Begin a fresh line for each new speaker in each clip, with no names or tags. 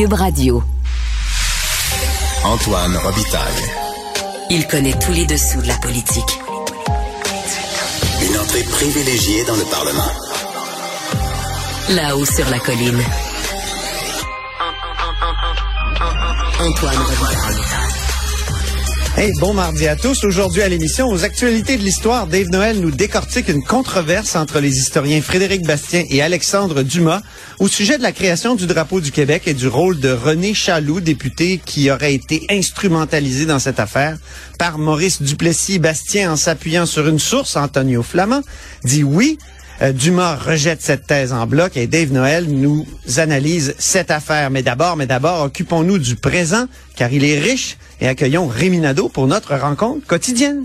Cube Radio.
Antoine Robitaille.
Il connaît tous les dessous de la politique.
Une entrée privilégiée dans le Parlement.
Là-haut sur la colline. Antoine Robitaille.
Hey, bon mardi à tous. Aujourd'hui à l'émission, aux actualités de l'histoire, Dave Noël nous décortique une controverse entre les historiens Frédéric Bastien et Alexandre Dumas au sujet de la création du drapeau du Québec et du rôle de René Chaloux, député qui aurait été instrumentalisé dans cette affaire par Maurice Duplessis. Bastien, en s'appuyant sur une source, Antonio Flamand, dit oui. Euh, Dumas rejette cette thèse en bloc et Dave Noël nous analyse cette affaire. Mais d'abord, mais d'abord, occupons-nous du présent, car il est riche, et accueillons Rémi Nadeau pour notre rencontre quotidienne.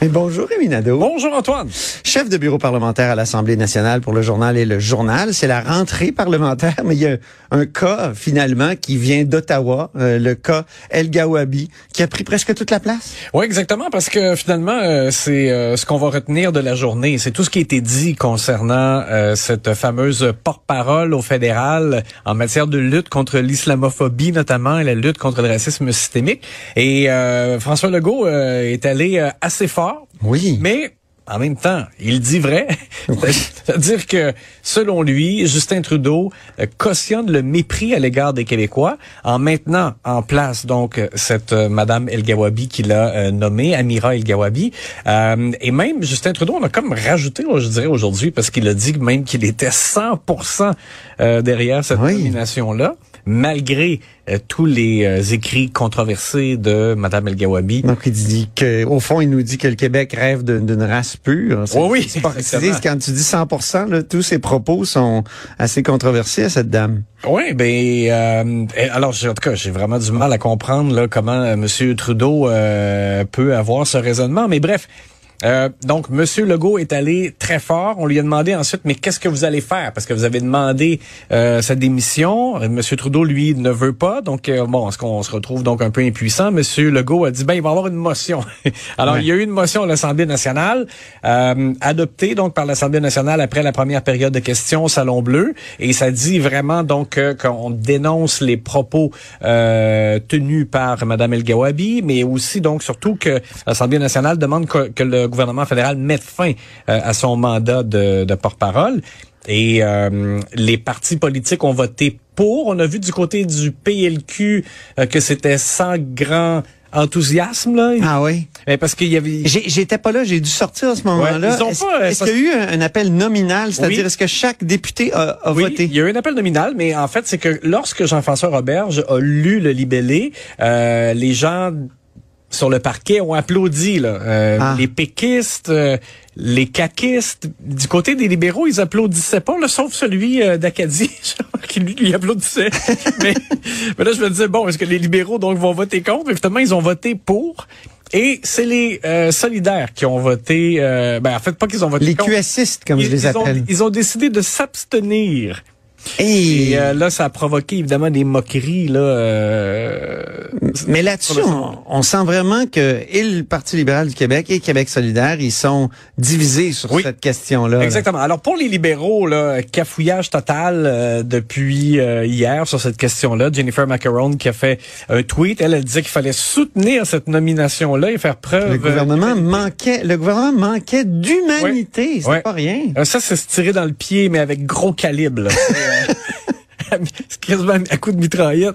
Et bonjour Rémi Nadeau.
Bonjour, Antoine.
Chef de bureau parlementaire à l'Assemblée nationale pour le journal et le journal. C'est la rentrée parlementaire, mais il y a un cas finalement qui vient d'Ottawa, euh, le cas El Gawabi, qui a pris presque toute la place.
Oui, exactement, parce que finalement, euh, c'est euh, ce qu'on va retenir de la journée. C'est tout ce qui a été dit concernant cette fameuse porte-parole au fédéral en matière de lutte contre l'islamophobie, notamment, et la lutte contre le racisme systémique. Et euh, François Legault est allé assez fort,
Oui.
mais en même temps, il dit vrai. C'est-à-dire que, selon lui, Justin Trudeau euh, cautionne le mépris à l'égard des Québécois en maintenant en place donc cette euh, Madame El Gawabi qu'il a euh, nommée, Amira El Gawabi. Euh, et même Justin Trudeau, on a comme rajouté, je dirais aujourd'hui, parce qu'il a dit même qu'il était 100% euh, derrière cette
Oui.
nomination-là, malgré euh, tous les euh, écrits controversés de Madame El Gawabi.
Donc il dit que au fond il nous dit que le Québec rêve d'une race pure. C'est-
Oui, oui,
quand tu dis 100%, là, tous ces propos sont assez controversés à cette dame.
Oui, ben euh, alors j'ai- en tout cas j'ai vraiment du mal à comprendre là comment euh, Monsieur Trudeau euh, peut avoir ce raisonnement, mais bref. Euh, donc, Monsieur Legault est allé très fort. On lui a demandé ensuite, mais qu'est-ce que vous allez faire? Parce que vous avez demandé euh, sa démission. Monsieur Trudeau, lui, ne veut pas. Donc, euh, bon, est-ce qu'on se retrouve donc un peu impuissant? Monsieur Legault a dit, ben, il va y avoir une motion. Alors,
Ouais.
il y a eu une motion à l'Assemblée nationale, euh, adoptée donc par l'Assemblée nationale après la première période de questions au Salon Bleu, et ça dit vraiment donc qu'on dénonce les propos euh, tenus par Madame El Gawabi, mais aussi donc surtout que l'Assemblée nationale demande que, que le gouvernement fédéral mette fin euh, à son mandat de, de porte-parole. Et euh, les partis politiques ont voté pour. On a vu du côté du PLQ euh, que c'était sans grand enthousiasme là.
Ah oui.
Mais parce qu'il y avait
J'ai- J'étais pas là, j'ai dû sortir à ce moment-là.
Ouais, ils ont
Est-ce
pas, euh,
est-ce qu'il y a eu un, un appel nominal, c'est-à-dire
Oui.
est-ce que chaque député a, a
Oui,
voté?
il y a eu un appel nominal, mais en fait, c'est que lorsque Jean-François Roberge a lu le libellé, euh, les gens sur le parquet ont applaudi. Là. Euh,
Ah.
Les péquistes, euh, les caquistes, du côté des libéraux, ils applaudissaient pas, là, sauf celui euh, d'Acadie, qui lui, lui applaudissait. mais, mais là, je me disais, bon, est-ce que les libéraux donc vont voter contre? Mais finalement, ils ont voté pour. Et c'est les euh, solidaires qui ont voté. euh, ben, en fait, pas qu'ils ont voté
Les
contre.
QSistes, comme je
Ils-
les
ils ont-
appelle.
ils ont décidé de s'abstenir
Et,
Et euh, là, ça a provoqué évidemment des moqueries. Là, euh,
mais là-dessus, on, on sent vraiment que et le Parti libéral du Québec et Québec solidaire, ils sont divisés sur
Oui.
cette question-là. là.
Exactement. Alors pour les libéraux, là, cafouillage total euh, depuis euh, hier sur cette question-là. Jennifer Macaron qui a fait un tweet, elle, elle disait qu'il fallait soutenir cette nomination-là et faire preuve.
Le gouvernement manquait, le gouvernement manquait d'humanité. C'est
Ouais.
pas rien.
Euh, ça, c'est se tirer dans le pied, mais avec gros calibre. là. C'est, euh, c'est quasiment à coup de mitraillette.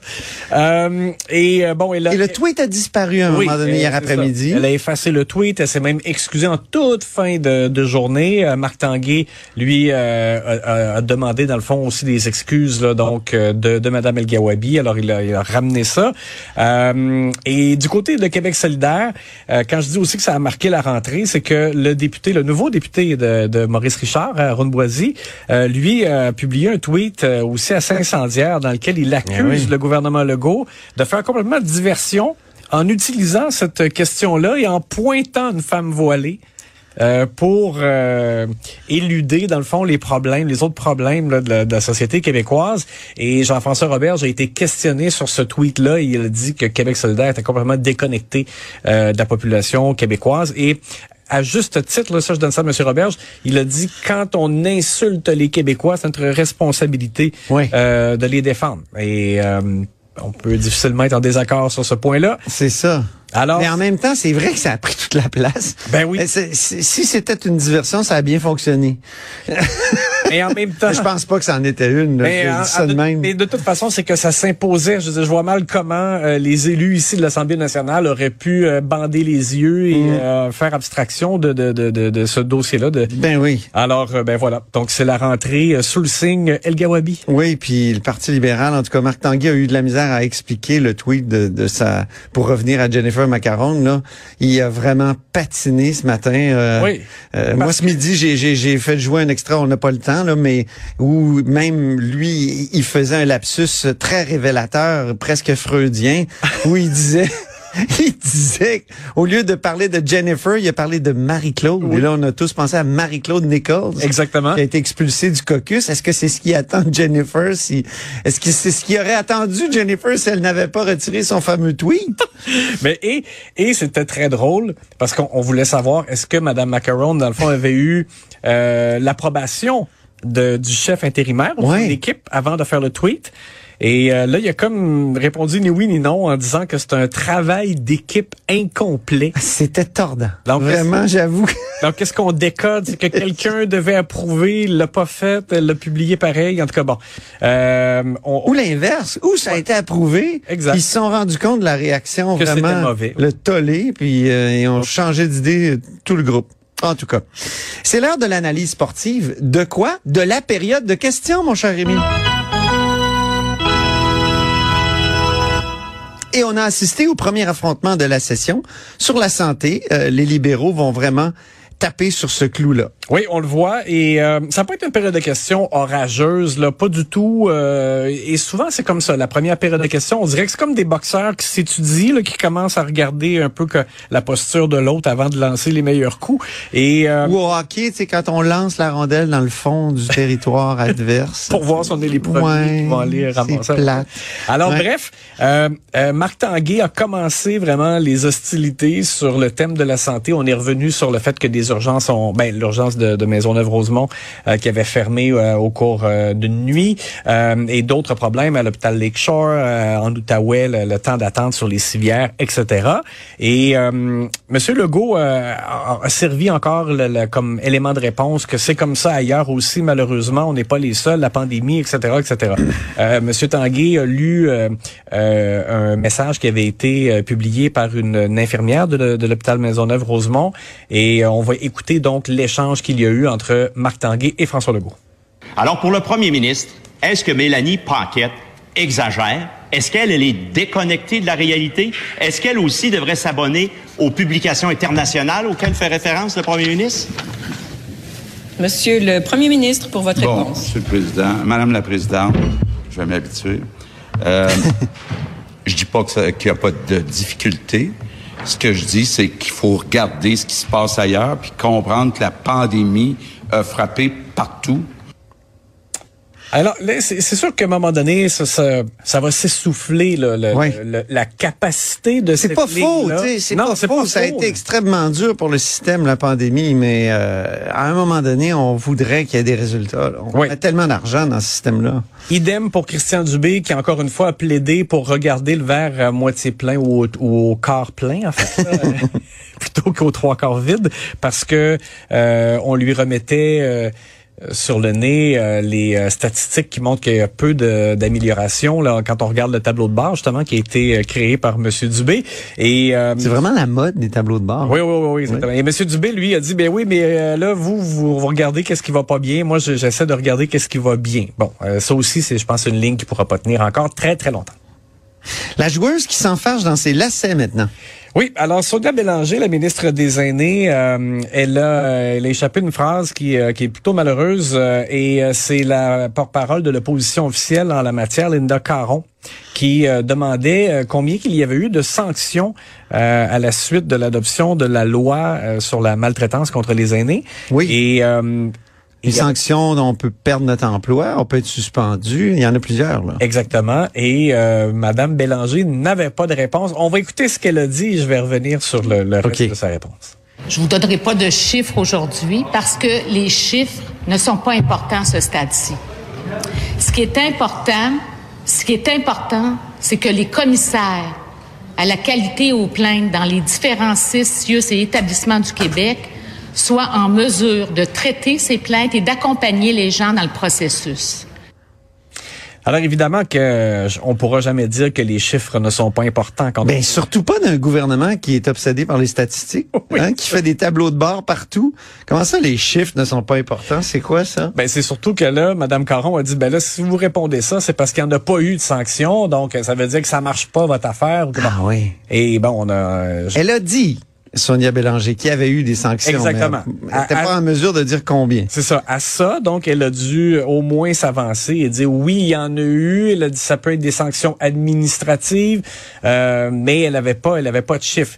Euh, et euh, bon, et là,
Et le tweet a disparu à un
Oui,
moment donné
euh,
hier après-midi.
Elle a effacé le tweet. Elle s'est même excusée en toute fin de, de journée. Euh, Marc Tanguay, lui, euh, a, a- a demandé, dans le fond, aussi des excuses là, donc de, de Mme El Gawabi. Alors, il a, il a ramené ça. Euh, et du côté de Québec solidaire, euh, quand je dis aussi que ça a marqué la rentrée, c'est que le député, le nouveau député de, de Maurice Richard, Ron Boisy, euh, lui a publié un tweet aussi assez incendiaire dans lequel il accuse
Eh oui.
le gouvernement Legault de faire complètement diversion en utilisant cette question-là et en pointant une femme voilée. euh, pour euh, éluder, dans le fond, les problèmes, les autres problèmes là, de, la, de la société québécoise. Et Jean-François Robert a été questionné sur ce tweet-là. et Il a dit que Québec solidaire était complètement déconnecté euh, de la population québécoise. Et à juste titre, là, ça je donne ça à M. Roberge, il a dit quand on insulte les Québécois, c'est notre responsabilité
Oui.
euh, de les défendre. Et euh, on peut difficilement être en désaccord sur ce point-là.
C'est ça.
Alors,
Mais en même temps, c'est vrai que ça a pris toute la place.
Ben oui.
C'est- si c'était une diversion, ça a bien fonctionné.
et en même temps,
Je pense pas que ça en était une. là.
Mais, en-
ça
en-
de même.
mais de toute façon, c'est que ça s'imposait. Je, vois mal comment euh, les élus ici de l'Assemblée nationale auraient pu euh, bander les yeux et
Mm.
euh, faire abstraction de, de, de, de, de ce dossier-là.
Ben oui.
Alors, euh, ben voilà. Donc, c'est la rentrée euh, sous le signe El Gawabi.
Oui, puis le Parti libéral, en tout cas, Marc Tanguay a eu de la misère à expliquer le tweet de, sa... Pour revenir à Jennifer Macaron, là, il a vraiment patiné ce matin. euh,
Oui.
euh, moi, ce midi, j'ai fait jouer un extra, on n'a pas le temps, là, mais où même lui, il faisait un lapsus très révélateur, presque freudien, où il disait... Il disait, au lieu de parler de Jennifer, il a parlé de Marie-Claude. Et là, on a tous pensé à Marie-Claude Nichols
Exactement.
qui a été expulsé du caucus. Est-ce que c'est ce qui attend Jennifer? Si est-ce que c'est ce qui aurait attendu Jennifer si elle n'avait pas retiré son fameux tweet?
Mais et et c'était très drôle parce qu'on on voulait savoir est-ce que Mme Macaron dans le fond avait eu euh, l'approbation de du chef intérimaire ou
Ouais.
de l'équipe avant de faire le tweet. Et euh, là, il a comme répondu ni oui ni non en disant que c'est un travail d'équipe incomplet.
C'était tordant.
Donc,
Vraiment, j'avoue.
Donc, qu'est-ce qu'on décode? C'est que quelqu'un devait approuver, il l'a pas fait, l'a publié pareil. En tout cas, bon. Euh, on-
Ou l'inverse, où ça a été approuvé.
Exact.
Ils se sont rendus compte de la réaction
Que
vraiment
mauvais.
le tollé, puis euh, ils ont changé d'idée euh, tout le groupe. En tout cas, c'est l'heure de l'analyse sportive. De quoi? De la période de questions, mon cher Rémi. Et on a assisté au premier affrontement de la session sur la santé. Euh, les libéraux vont vraiment taper sur ce clou-là.
Oui, on le voit. Et euh, ça peut être une période de questions orageuse, là, pas du tout. euh, et souvent, c'est comme ça. La première période de questions, on dirait que c'est comme des boxeurs qui s'étudient, qui commencent à regarder un peu que la posture de l'autre avant de lancer les meilleurs coups. Et euh,
Ou au hockey, sais, quand on lance la rondelle dans le fond du territoire adverse.
pour voir si on est les premiers
Ouais,
qui vont aller ramasser.
c'est plate.
Alors
Ouais.
bref, euh, euh, Marc Tanguay a commencé vraiment les hostilités sur le thème de la santé. On est revenu sur le fait que des urgences ont, ben l'urgence de, de Maisonneuve-Rosemont euh, qui avait fermé euh, au cours euh, d'une nuit euh, et d'autres problèmes à l'hôpital Lakeshore, euh, en Outaouais, le, temps d'attente sur les civières, etc. Et Monsieur Legault a, servi encore le- le- comme élément de réponse que c'est comme ça ailleurs aussi. Malheureusement, on n'est pas les seuls, la pandémie, etc., etc. Monsieur Tanguay a lu un message qui avait été publié par une, infirmière de, de l'hôpital Maisonneuve-Rosemont et on va écouter donc l'échange qu'il y a eu entre Marc Tanguay et François Legault.
Alors, pour le premier ministre, est-ce que Mélanie Paquette exagère? Est-ce qu'elle elle est déconnectée de la réalité? Est-ce qu'elle aussi devrait s'abonner aux publications internationales auxquelles fait référence le premier ministre?
Monsieur le Premier ministre, pour votre
Bon,
réponse.
Monsieur le Président, Madame la Présidente, je vais m'habituer. Euh, je dis pas qu'il n'y a pas de difficulté. Ce que je dis, c'est qu'il faut regarder ce qui se passe ailleurs puis comprendre que la pandémie a frappé partout.
Alors, c'est sûr qu'à un moment donné, ça, ça, ça va s'essouffler la capacité de
C'est pas faux,
ligne-là.
tu sais, c'est pas faux.
pas
Ça a été extrêmement dur pour le système, la pandémie, mais euh, à un moment donné, on voudrait qu'il y ait des résultats. là. On
Oui.
a tellement d'argent dans ce système-là.
Idem pour Christian Dubé, qui encore une fois a plaidé pour regarder le verre à moitié plein ou au, ou au quart plein, en fait, plutôt qu'au trois quarts vide, parce que euh, on lui remettait euh, sur le nez euh, les euh, statistiques qui montrent qu'il y a peu de- d'amélioration là quand on regarde le tableau de bord justement qui a été euh, créé par Monsieur Dubé et euh,
C'est vraiment la mode des tableaux de bord.
oui, oui, oui, oui, exactement. Et M. Dubé, lui, a dit, ben oui, mais euh, là, vous, vous, vous regardez qu'est-ce qui va pas bien. Moi, je- j'essaie de regarder qu'est-ce qui va bien. Bon, euh, ça aussi, c'est, je pense, une ligne qui pourra pas tenir encore très, très longtemps.
La joueuse qui s'enfarge dans ses lacets maintenant.
Oui, alors Sonia Bélanger, la ministre des Aînés, euh, elle, a, euh, elle a échappé une phrase qui, euh, qui est plutôt malheureuse euh, et c'est la porte-parole de l'opposition officielle en la matière, Linda Caron, qui demandait combien qu'il y avait eu de sanctions à la suite de l'adoption de la loi sur la maltraitance contre les aînés.
Oui.
Et
Les
a-
sanctions, dont on peut perdre notre emploi, on peut être suspendu. Il y en a plusieurs. Là.
Exactement. Et euh, Madame Bélanger n'avait pas de réponse. On va écouter ce qu'elle a dit et je vais revenir sur le, le reste de sa réponse.
Je vous donnerai pas de chiffres aujourd'hui parce que les chiffres ne sont pas importants à ce stade-ci. Ce qui est important, ce qui est important, c'est que les commissaires à la qualité et aux plaintes dans les différents CIUS et établissements du Québec soient en mesure de traiter ces plaintes et d'accompagner les gens dans le processus.
Alors évidemment que euh, on pourra jamais dire que les chiffres ne sont pas importants quand
Ben
on...
surtout pas d'un gouvernement qui est obsédé par les statistiques,
Oui.
hein, qui fait des tableaux de bord partout. Comment ça, les chiffres ne sont pas importants? C'est quoi ça?
Ben c'est surtout que là, Madame Caron a dit ben là si vous répondez ça, c'est parce qu'il n'y en a pas eu de sanctions, donc euh, ça veut dire que ça marche pas votre affaire. ou que-
Ah oui.
Et bon, on a euh, je-
Elle a dit Sonia Bélanger qu'il y avait eu des sanctions.
Exactement.
mais Elle n'était pas en mesure de dire combien.
C'est ça. À ça, donc, elle a dû au moins s'avancer et dire oui, il y en a eu. Elle a dit ça peut être des sanctions administratives, euh, mais elle avait pas, elle avait pas de chiffres.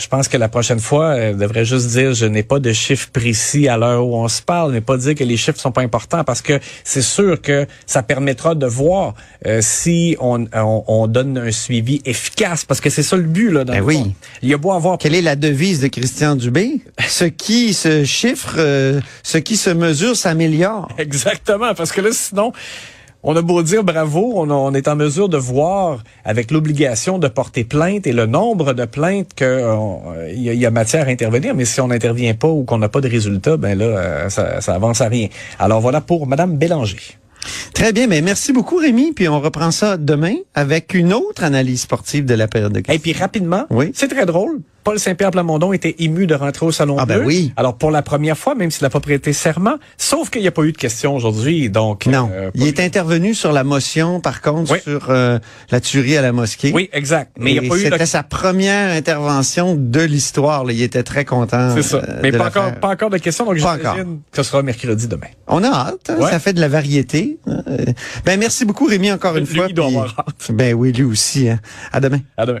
Je pense que la prochaine fois, elle devrait juste dire je n'ai pas de chiffres précis à l'heure où on se parle, mais pas dire que les chiffres sont pas importants parce que c'est sûr que ça permettra de voir euh, si on, on, on donne un suivi efficace parce que c'est ça le but là. Dans
Ben
le
oui.
fond. Il y a beau avoir
Quelle est la devise de Christian Dubé? Ce qui se chiffre, euh, ce qui se mesure s'améliore.
Exactement, parce que là, sinon, on a beau dire bravo, on, a- on est en mesure de voir avec l'obligation de porter plainte et le nombre de plaintes que euh, y, a- il y a matière à intervenir, mais si on n'intervient pas ou qu'on n'a pas de résultat, ben là, euh, ça, ça avance à rien. Alors voilà pour Madame Bélanger.
Très bien, mais merci beaucoup Rémi, puis on reprend ça demain avec une autre analyse sportive de la période de
Et puis rapidement,
Oui.
c'est très drôle. Paul Saint-Pierre Plamondon était ému de rentrer au Salon
Ah, ben
Bleu.
oui.
Alors pour la première fois, même s'il n'a pas prêté serment, sauf qu'il n'y a pas eu de questions aujourd'hui, donc
Non,
euh,
il est intervenu sur la motion, par contre,
Oui.
sur euh, la tuerie à la mosquée.
oui, exact. Mais il a pas eu de
C'était sa première intervention de l'histoire. Il était très content.
C'est ça.
euh,
Mais pas encore, pas encore de questions, donc j'imagine que ce sera mercredi demain.
On a hâte. hein.
Ouais.
Ça fait de la variété. Euh, Ben merci beaucoup Rémi encore une
Lui,
fois.
il doit
puis-
avoir hâte.
Ben oui, lui aussi. Hein. À demain.
À demain.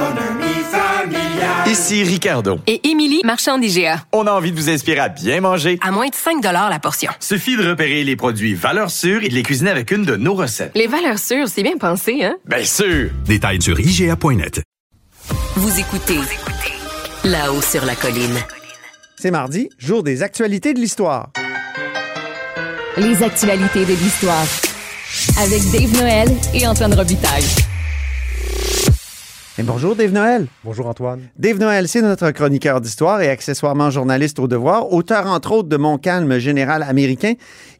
Ici Ricardo.
Et Émilie, marchand d'IGA.
On a envie de vous inspirer à bien manger.
À moins de 5 la portion.
Suffit de repérer les produits valeurs sûres et de les cuisiner avec une de nos recettes.
Les valeurs sûres, c'est bien pensé, hein?
Bien sûr!
Détails sur IGA.net.
Vous écoutez là-haut sur la colline.
C'est mardi, jour des actualités de l'histoire.
les actualités de l'histoire. Avec Dave Noël et Antoine Robitaille.
Et bonjour Dave Noël.
Bonjour Antoine.
Dave Noël, c'est notre chroniqueur d'histoire et accessoirement journaliste au devoir, auteur entre autres de Mon calme général américain.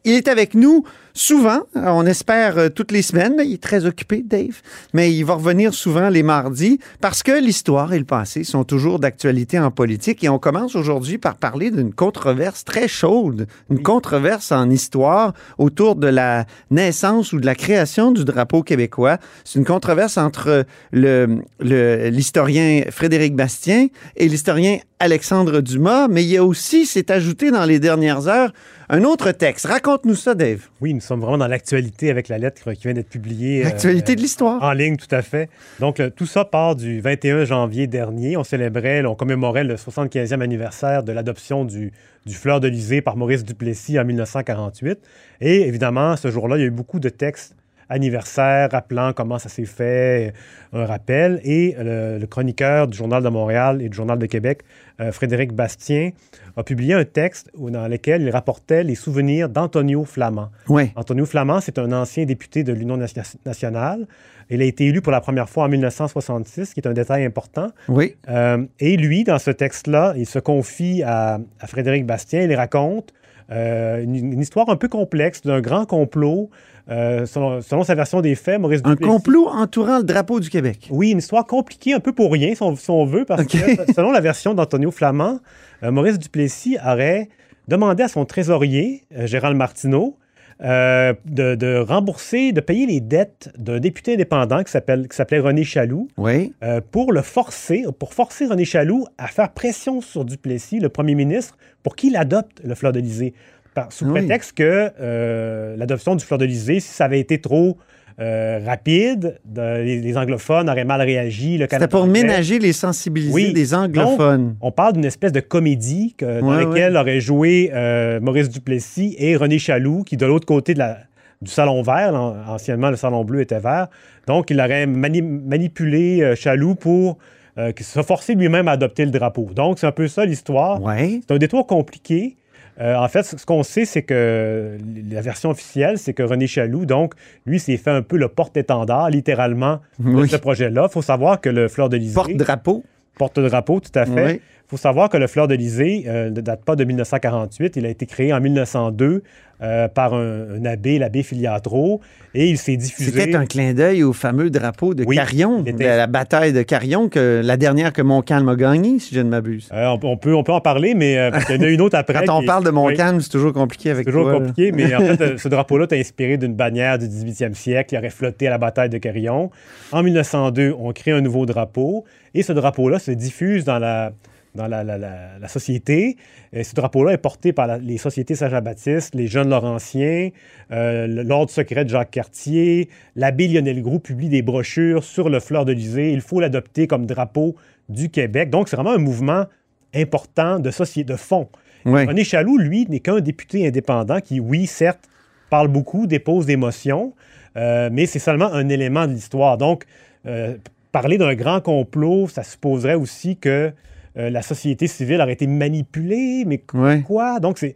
Il est avec nous souvent, on espère euh, toutes les semaines, mais il est très occupé, Dave. Mais il va revenir souvent les mardis parce que l'histoire et le passé sont toujours d'actualité en politique. Et on commence aujourd'hui par parler d'une controverse très chaude, une controverse en histoire autour de la naissance ou de la création du drapeau québécois. C'est une controverse entre le, le- l'historien Frédéric Bastien et l'historien Alexandre Dumas, mais il y a aussi, c'est ajouté dans les dernières heures, un autre texte. Raconte-nous ça, Dave.
Oui, nous sommes vraiment dans l'actualité avec la lettre qui vient d'être publiée. euh,
L'actualité de l'histoire.
En ligne, tout à fait. Donc, le- tout ça part du 21 janvier dernier. On célébrait, on commémorait le 75e anniversaire de l'adoption du, du fleur de par Maurice Duplessis en 1948. Et évidemment, ce jour-là, il y a eu beaucoup de textes anniversaires rappelant comment ça s'est fait, euh, un rappel. Et le, le chroniqueur du Journal de Montréal et du Journal de Québec, euh, Frédéric Bastien, a publié un texte dans lequel il rapportait les souvenirs d'Antonio Flamand.
Ouais.
Antonio Flamand, c'est un ancien député de l'Union nation- nationale. Il a été élu pour la première fois en 1966, qui est un détail important.
Oui.
Euh, et lui, dans ce texte-là, il se confie à, à Frédéric Bastien. Il raconte euh, une, une histoire un peu complexe d'un grand complot. euh, selon, selon sa version des faits, Maurice
Un
Duplessis...
complot entourant le drapeau du Québec.
Oui, une histoire compliquée, un peu pour rien, si on, si on veut, parce que selon la version d'Antonio Flamand, euh, Maurice Duplessis aurait demandé à son trésorier, euh, Gérald Martineau, euh, de, de rembourser, de payer les dettes d'un député indépendant qui s'appelait René Chaloux,
Oui.
euh, pour le forcer, pour forcer René Chaloux à faire pression sur Duplessis, le premier ministre, pour qu'il adopte le fleur de l'Élysée. Par- Sous
Oui.
prétexte que euh, l'adoption du fleur de l'Élysée, si ça avait été trop euh, rapide, de- les, les anglophones auraient mal réagi.
C'était pour
anglais-
ménager les sensibilités
Oui.
des anglophones.
Donc, on parle d'une espèce de comédie que- dans
Ouais,
laquelle auraient joué euh, Maurice Duplessis et René Chaloux, qui de l'autre côté de la- du salon vert, anciennement le salon bleu était vert, donc il aurait mani- manipulé euh, Chaloux pour euh, que- se forcer lui-même à adopter le drapeau. Donc c'est un peu ça l'histoire.
Ouais.
C'est un détour compliqué. Euh, en fait, ce qu'on sait, c'est que la version officielle, c'est que René Chaloux, donc, lui, s'est fait un peu le porte-étendard, littéralement, de ce projet-là. Il faut savoir que le Fleur de l'Élysée...
Porte-drapeau.
Porte-drapeau, tout à fait.
Oui.
Il faut savoir que le Fleur de l'Élysée euh, ne date pas de 1948. Il a été créé en 1902 euh, par un, un abbé, l'abbé Filiatro, et il s'est diffusé...
C'était un clin d'œil au fameux drapeau de
Oui,
Carillon,
il
de la bataille de Carillon, que, la dernière que Montcalm a gagnée, si je ne m'abuse.
Euh, on, on peut, on peut en parler, mais euh, qu'il y en a une autre après.
Quand on
qui-
parle de
Oui.
Montcalm, c'est toujours compliqué avec
C'est toujours
toi, là.
compliqué, mais en fait, ce drapeau-là est inspiré d'une bannière du 18e siècle qui aurait flotté à la bataille de Carillon. En 1902, on crée un nouveau drapeau et ce drapeau-là se diffuse dans la, dans la, la- la- la société. Et ce drapeau-là est porté par les sociétés Saint-Jean-Baptiste, les jeunes Laurentiens, euh, l'Ordre secret de Jacques Cartier. L'abbé Lionel Groux publie des brochures sur le fleur de l'Élysée. Il faut l'adopter comme drapeau du Québec. Donc, c'est vraiment un mouvement important de société, de fond.
Oui.
René Chaloux, lui, n'est qu'un député indépendant qui, oui, certes, parle beaucoup, dépose des motions, euh, mais c'est seulement un élément de l'histoire. Donc, euh, parler d'un grand complot, ça supposerait aussi que euh, la société civile aurait été manipulée, mais
Ouais.
quoi? Donc, c'est,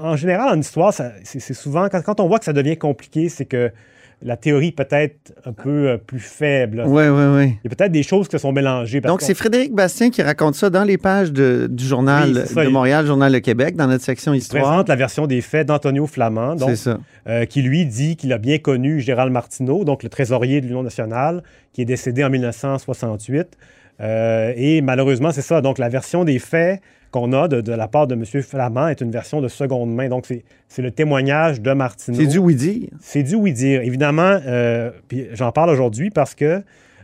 en général, en histoire, c'est, souvent, quand, quand on voit que ça devient compliqué, c'est que la théorie peut être un peu euh, plus faible.
Oui, oui, oui.
Il y a peut-être des choses qui se sont mélangées.
Donc, c'est Frédéric Bastien qui raconte ça dans les pages de- du journal
Oui, c'est ça.
de
Il-
Montréal, Journal de Québec, dans notre section Histoire.
présente la version des faits d'Antonio Flamand, donc,
C'est ça.
euh, qui lui dit qu'il a bien connu Gérald Martineau, donc le trésorier de l'Union nationale, qui est décédé en 1968. Euh, et malheureusement, c'est ça. Donc, la version des faits qu'on a de, de la part de M. Flamand est une version de seconde main. Donc, c'est le témoignage de Martineau.
C'est du oui-dire.
C'est du oui-dire. Évidemment, euh, puis j'en parle aujourd'hui parce que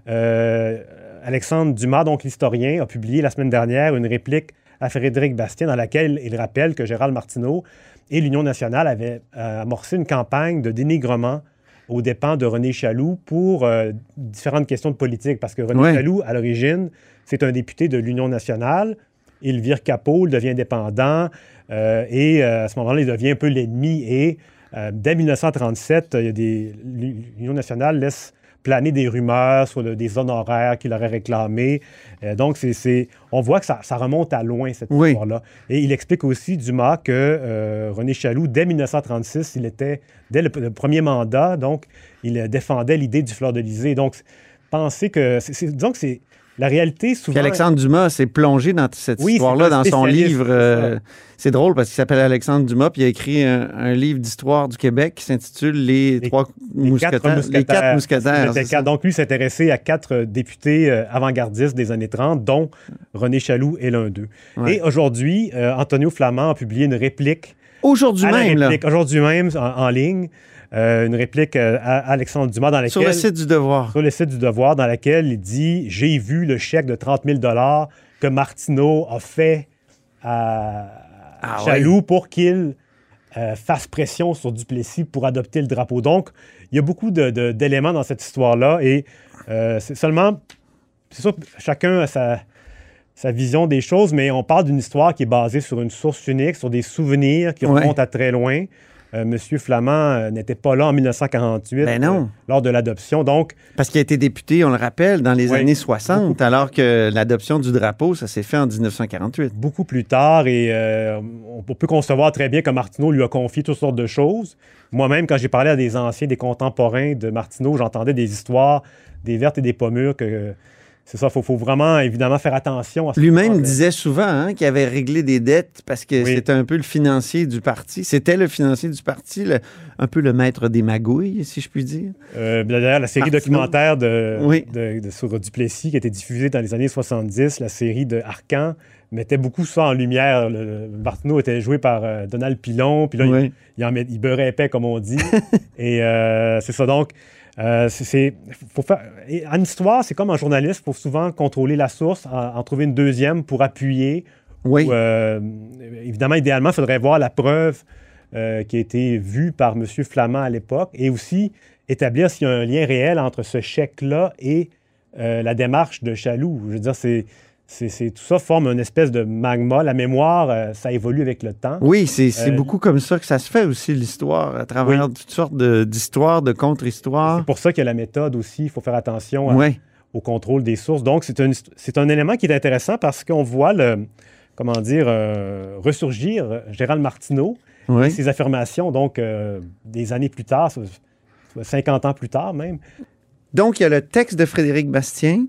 euh, Alexandre Dumas, donc l'historien, a publié la semaine dernière une réplique à Frédéric Bastien dans laquelle il rappelle que Gérald Martineau et l'Union nationale avaient amorcé une campagne de dénigrement aux dépens de René Chaloux pour euh, différentes questions de politique. Parce que René
Ouais.
Chaloux, à l'origine, c'est un député de l'Union nationale. Il vire capot, il devient indépendant. euh, et euh, à ce moment-là, il devient un peu l'ennemi. Et dès 1937, il y a des- l'Union nationale laisse plané des rumeurs sur le- des honoraires qu'il aurait réclamés. Euh, donc, c'est, on voit que ça, ça remonte à loin, cette
Oui.
histoire-là. Et il explique aussi, Dumas, que euh, René Chaloux, dès 1936, il était, dès le, le premier mandat, donc, il défendait l'idée du fleur de lysée. Donc, penser que, disons que c'est la réalité souvent...
Puis Alexandre Dumas s'est plongé dans cette
Oui,
histoire-là dans son livre.
c'est
euh, c'est drôle parce qu'il s'appelle Alexandre Dumas, puis il a écrit un, un livre d'histoire du Québec qui s'intitule Les, trois mousquetaires. Les quatre mousquetaires. C'est ça.
quatre. Donc, lui s'intéressait à quatre euh, députés euh, avant-gardistes des années 30, dont René Chaloux est l'un d'eux.
Ouais.
Et aujourd'hui, euh, Antonio Flamand a publié une réplique.
Aujourd'hui même, là.
réplique, Aujourd'hui même, en, en ligne, euh, une réplique euh, à Alexandre Dumas dans laquelle...
Sur le site du Devoir.
Sur le site du Devoir, dans laquelle il dit « J'ai vu le chèque de 30 000 que Martineau a fait à
Ah
Chaloux pour qu'il euh, fasse pression sur Duplessis pour adopter le drapeau. » Donc, il y a beaucoup d'éléments dans cette histoire-là et euh, c'est seulement... C'est sûr, chacun a sa, sa vision des choses, mais on parle d'une histoire qui est basée sur une source unique, sur des souvenirs qui
Ouais.
remontent à très loin. Euh, Monsieur Flamand euh, n'était pas là en 1948
Ben non.
euh, lors de l'adoption. Donc,
Parce qu'il a été député, on le rappelle, dans les années 60, alors que l'adoption du drapeau, ça s'est fait en 1948.
beaucoup plus tard et on peut concevoir très bien que Martineau lui a confié toutes sortes de choses. Moi-même, quand j'ai parlé à des anciens, des contemporains de Martineau, j'entendais des histoires, des vertes et des pommures, que c'est ça, il faut, faut vraiment évidemment faire attention à ce
Lui-même disait souvent hein, qu'il avait réglé des dettes parce que
Oui.
c'était un peu le financier du parti. C'était le financier du parti, le- un peu le maître des magouilles, si je puis dire.
Euh, D'ailleurs, la série documentaire de,
Oui.
de- de- sur Duplessis qui a été diffusée dans les années 70, la série de Arcan, mettait beaucoup ça en lumière. Le, Martineau était joué par euh, Donald Pilon, puis là, il-
Oui.
il, en met- il beurrait épais, comme on dit. et euh, c'est ça. Donc, euh, c'est- faut faire, en histoire, c'est comme en journaliste, il faut souvent contrôler la source, en, en trouver une deuxième pour appuyer.
Oui.
Ou, euh, évidemment, idéalement, il faudrait voir la preuve euh, qui a été vue par M. Flamand à l'époque et aussi établir s'il y a un lien réel entre ce chèque-là et la démarche de Chaloux. Je veux dire, c'est, c'est, tout ça forme une espèce de magma. La mémoire, euh, ça évolue avec le temps.
Oui, c'est
Euh,
beaucoup comme ça que ça se fait aussi, l'histoire, à travers toutes sortes d'histoires, de, contre-histoires.
C'est pour ça qu'il y a la méthode aussi. Il faut faire attention à- au contrôle des sources. Donc, c'est un, c'est un élément qui est intéressant parce qu'on voit le, comment dire, euh, ressurgir Gérald Martineau
Oui.
et ses affirmations, donc, euh, des années plus tard, so- so- 50 ans plus tard même.
Donc, il y a le texte de Frédéric Bastien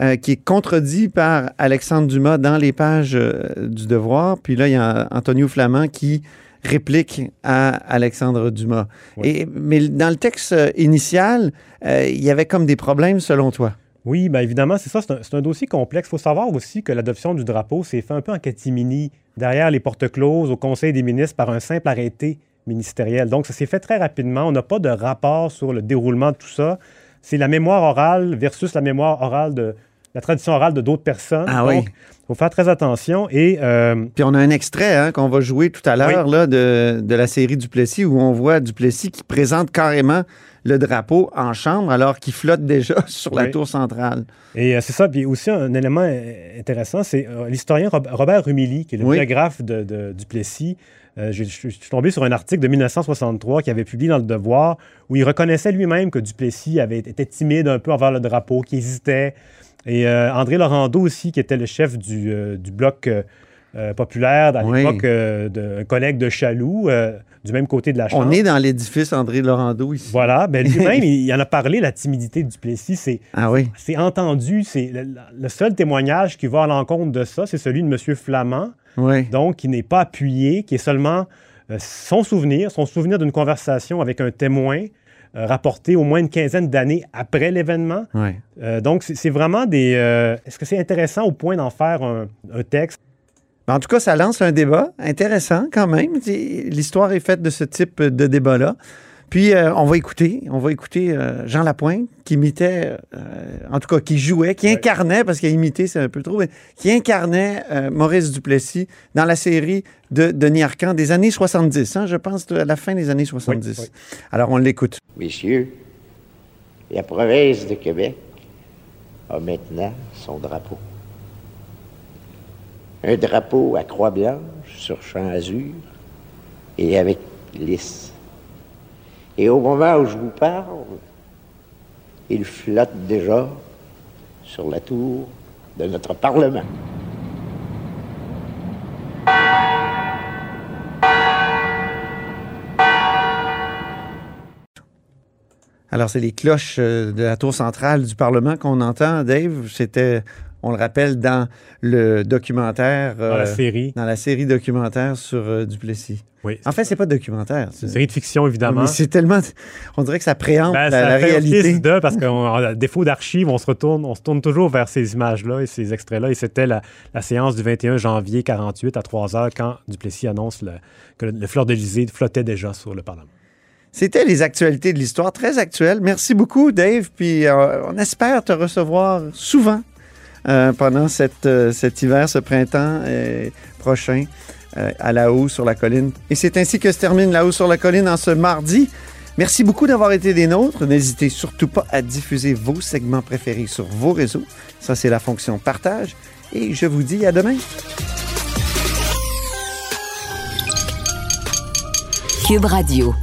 euh, qui est contredit par Alexandre Dumas dans les pages euh, du Devoir. Puis là, il y a Antonio Flamand qui réplique à Alexandre Dumas. Et, mais dans le texte euh, initial, euh, il y avait comme des problèmes selon toi.
Oui, bien évidemment, c'est ça. C'est un, c'est un dossier complexe. Il faut savoir aussi que l'adoption du drapeau s'est fait un peu en catimini, derrière les portes closes, au Conseil des ministres, par un simple arrêté ministériel. Donc, ça s'est fait très rapidement. On n'a pas de rapport sur le déroulement de tout ça. C'est la mémoire orale versus la mémoire orale de la tradition orale de d'autres personnes.
Ah
Donc,
oui.
il faut faire très attention. Et euh,
Puis on a un extrait hein, qu'on va jouer tout à l'heure là, de, de la série Duplessis où on voit Duplessis qui présente carrément le drapeau en chambre alors qu'il flotte déjà sur la tour centrale.
Et euh, c'est ça. Puis aussi, un élément euh, intéressant, c'est euh, l'historien Rob- Robert Rumilly, qui est le biographe de, de Duplessis. Euh, je, suis tombé sur un article de 1963 qu'il avait publié dans Le Devoir, où il reconnaissait lui-même que Duplessis avait été timide un peu envers le drapeau, qu'il hésitait. Et euh, André Laurando aussi, qui était le chef du, euh, du bloc euh, populaire, à l'époque, euh, de- un collègue de Chaloux, euh, du même côté de la Chambre.
On est dans l'édifice André Laurando ici.
Voilà, ben lui-même, il, en a parlé, la timidité de Duplessis. C'est,
Ah oui.
c'est entendu. C'est le, le seul témoignage qui va à l'encontre de ça, c'est celui de M. Flamand,
Oui.
donc qui n'est pas appuyé, qui est seulement son souvenir, son souvenir d'une conversation avec un témoin rapporté au moins une quinzaine d'années après l'événement.
Oui.
Euh, donc, c'est, c'est vraiment des... euh, est-ce que c'est intéressant au point d'en faire un, un texte?
En tout cas, ça lance un débat intéressant quand même. L'histoire est faite de ce type de débat-là. Puis, euh, on va écouter, on va écouter euh, Jean Lapointe qui imitait, euh, en tout cas, qui jouait, qui incarnait, parce qu'imiter, c'est un peu trop, mais qui incarnait euh, Maurice Duplessis dans la série de Denis Arcand des années 70, hein, je pense, à la fin des années 70. Alors, on l'écoute.
Messieurs, la province de Québec a maintenant son drapeau. Un drapeau à croix blanche sur champ azur et avec lys. Et au moment où je vous parle, Il flotte déjà sur la tour de notre Parlement.
Alors, c'est les cloches euh, de la tour centrale du Parlement qu'on entend, Dave. C'était, on le rappelle, dans le documentaire.
Dans la
euh,
série.
Dans la série documentaire sur euh, Duplessis.
Oui.
En fait, c'est pas documentaire.
C'est une série de fiction, évidemment.
Mais c'est tellement. On dirait que ça préempte
Ben,
la,
ça
la
fait
réalité.
de, parce qu'à défaut d'archives, on se retourne, on se tourne toujours vers ces images-là et ces extraits-là. Et c'était la, la séance du 21 janvier 48 à 3 heures quand Duplessis annonce le- que le, le fleur d'Élysée flottait déjà sur le Parlement.
C'était les actualités de l'histoire, très actuelles. Merci beaucoup, Dave. Puis euh, on espère te recevoir souvent pendant cette, euh, cet hiver, ce printemps euh, prochain euh, à La Haut sur la colline. Et c'est ainsi que se termine La Haut sur la colline en ce mardi. Merci beaucoup d'avoir été des nôtres. N'hésitez surtout pas à diffuser vos segments préférés sur vos réseaux. Ça, c'est la fonction partage. Et je vous dis à demain.
Cube Radio.